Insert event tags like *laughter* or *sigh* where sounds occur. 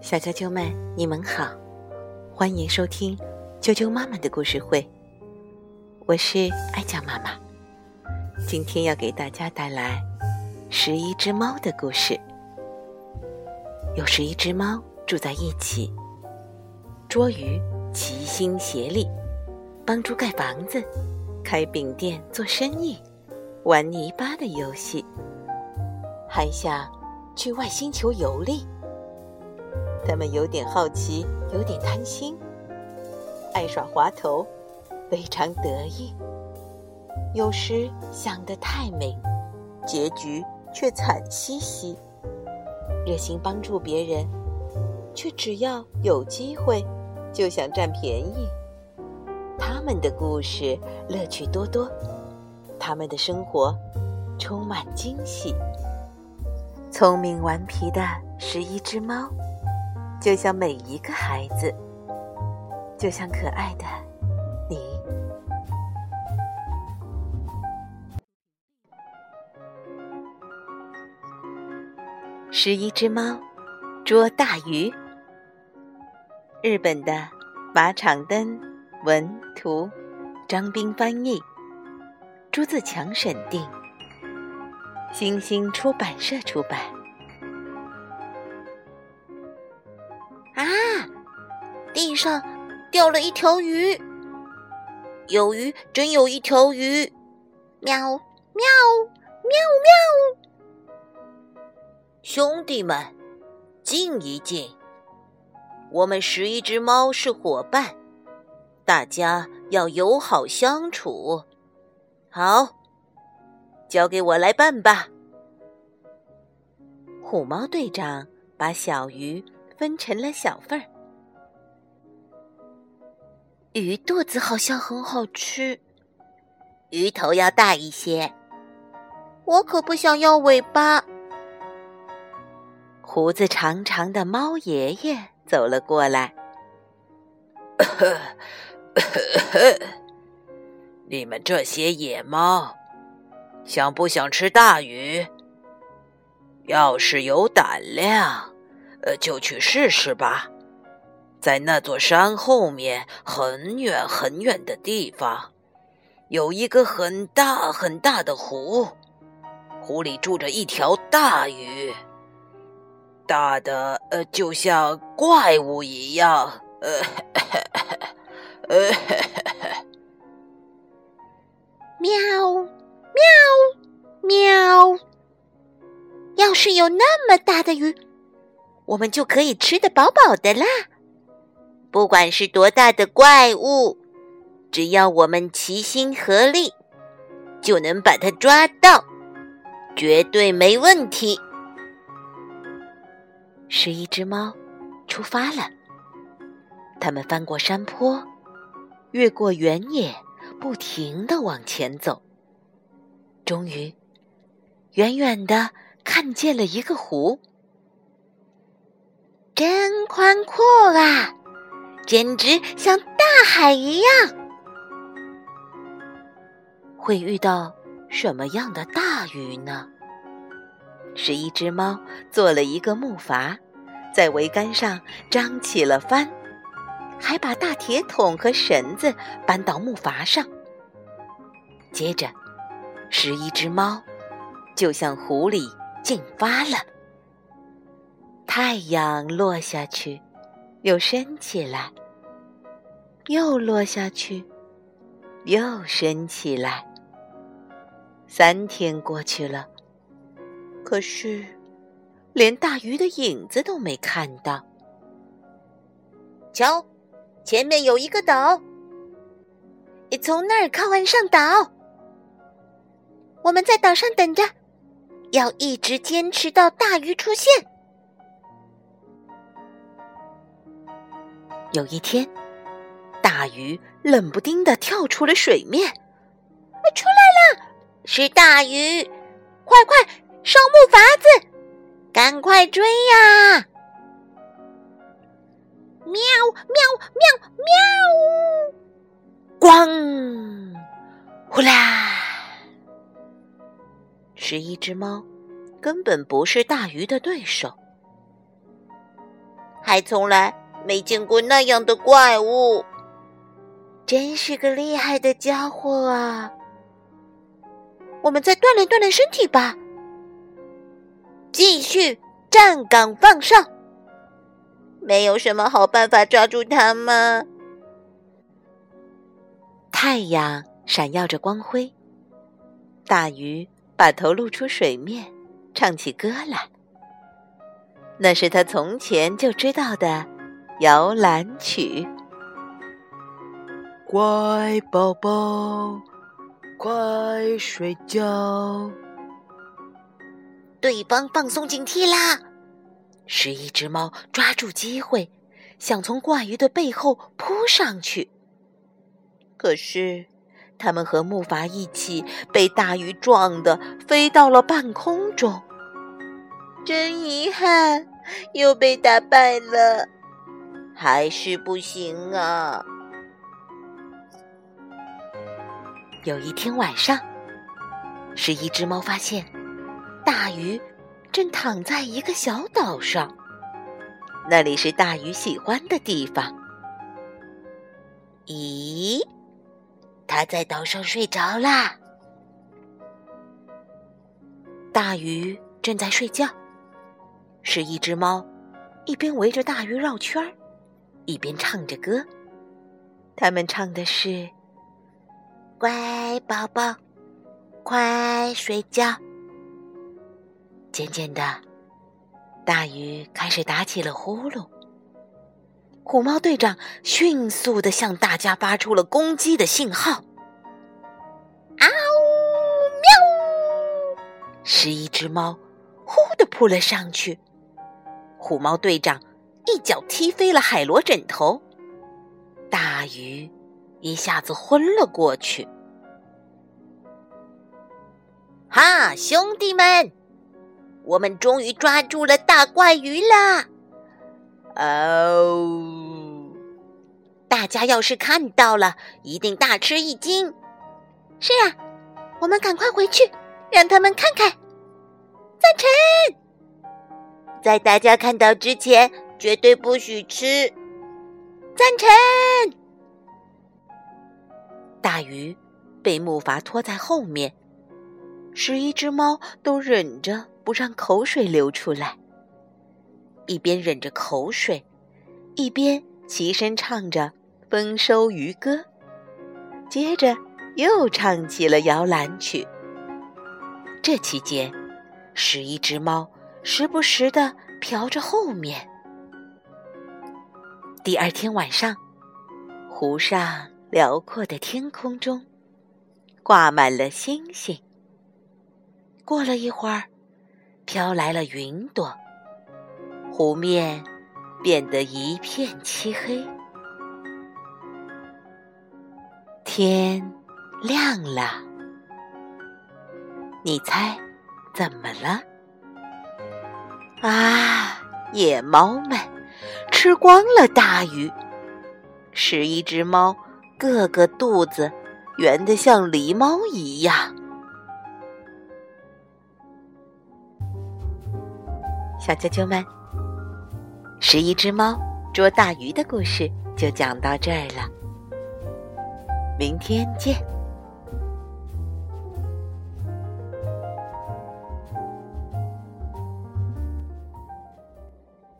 小啾啾们，你们好，欢迎收听啾啾妈妈的故事会。我是爱酱妈妈，今天要给大家带来十一只猫的故事。有十一只猫住在一起，捉鱼齐心协力，帮助盖房子、开饼店、做生意、玩泥巴的游戏，还想去外星球游历。他们有点好奇，有点贪心，爱耍滑头，非常得意。有时想得太美，结局却惨兮兮。热心帮助别人，却只要有机会就想占便宜。他们的故事乐趣多多，他们的生活充满惊喜。聪明顽皮的十一只猫。就像每一个孩子，就像可爱的你。十一只猫捉大鱼。日本的马场灯文图，张斌翻译，朱自强审定，星星出版社出版。啊地上掉了一条鱼，有鱼，真有一条鱼！喵喵喵喵！兄弟们，静一静，我们十一只猫是伙伴，大家要友好相处。好，交给我来办吧。虎猫队长把小鱼分成了小份儿。鱼肚子好像很好吃，鱼头要大一些。我可不想要尾巴。胡子长长的猫爷爷走了过来。*laughs* 你们这些野猫，想不想吃大鱼？要是有胆量，呃，就去试试吧。在那座山后面很远很远的地方，有一个很大很大的湖，湖里住着一条大鱼，大的呃就像怪物一样，呃，*laughs* 呃，喵 *laughs* 喵喵！要是有那么大的鱼，我们就可以吃得饱饱的啦。不管是多大的怪物，只要我们齐心合力，就能把它抓到，绝对没问题。十一只猫出发了，它们翻过山坡，越过原野，不停的往前走。终于，远远的看见了一个湖，真宽阔啊！简直像大海一样。会遇到什么样的大鱼呢？是一只猫做了一个木筏，在桅杆上张起了帆，还把大铁桶和绳子搬到木筏上。接着，十一只猫就向湖里进发了。太阳落下去。又升起来，又落下去，又升起来。三天过去了，可是连大鱼的影子都没看到。瞧，前面有一个岛，你从那儿靠岸上岛。我们在岛上等着，要一直坚持到大鱼出现。有一天，大鱼冷不丁的跳出了水面，我出来了！是大鱼，快快烧木筏子，赶快追呀！喵喵喵喵！咣！呼啦！十一只猫根本不是大鱼的对手，还从来没见过那样的怪物，真是个厉害的家伙啊！我们再锻炼锻炼身体吧，继续站岗放哨。没有什么好办法抓住它吗？太阳闪耀着光辉，大鱼把头露出水面，唱起歌来。那是他从前就知道的摇篮曲。乖宝宝，快睡觉。对方放松警惕啦！十一只猫抓住机会，想从怪鱼的背后扑上去。可是，他们和木筏一起被大鱼撞得飞到了半空中。真遗憾，又被打败了，还是不行啊！有一天晚上，是一只猫发现大鱼正躺在一个小岛上，那里是大鱼喜欢的地方。咦，它在岛上睡着啦！大鱼正在睡觉。是一只猫，一边围着大鱼绕圈儿，一边唱着歌。他们唱的是：“乖宝宝，快睡觉。”渐渐的，大鱼开始打起了呼噜。虎猫队长迅速的向大家发出了攻击的信号。啊呜喵！十一只猫，呼的扑了上去。虎猫队长一脚踢飞了海螺枕头，大鱼一下子昏了过去。哈，兄弟们，我们终于抓住了大怪鱼啦！哦，大家要是看到了，一定大吃一惊。是啊，我们赶快回去，让他们看看。赞成。在大家看到之前，绝对不许吃。赞成。大鱼被木筏拖在后面，十一只猫都忍着不让口水流出来，一边忍着口水，一边齐声唱着丰收渔歌，接着又唱起了摇篮曲。这期间，十一只猫。时不时的瞟着后面。第二天晚上，湖上辽阔的天空中挂满了星星。过了一会儿，飘来了云朵，湖面变得一片漆黑。天亮了，你猜怎么了？啊！野猫们吃光了大鱼，十一只猫，个个肚子圆的像狸猫一样。小啾啾们，十一只猫捉大鱼的故事就讲到这儿了，明天见。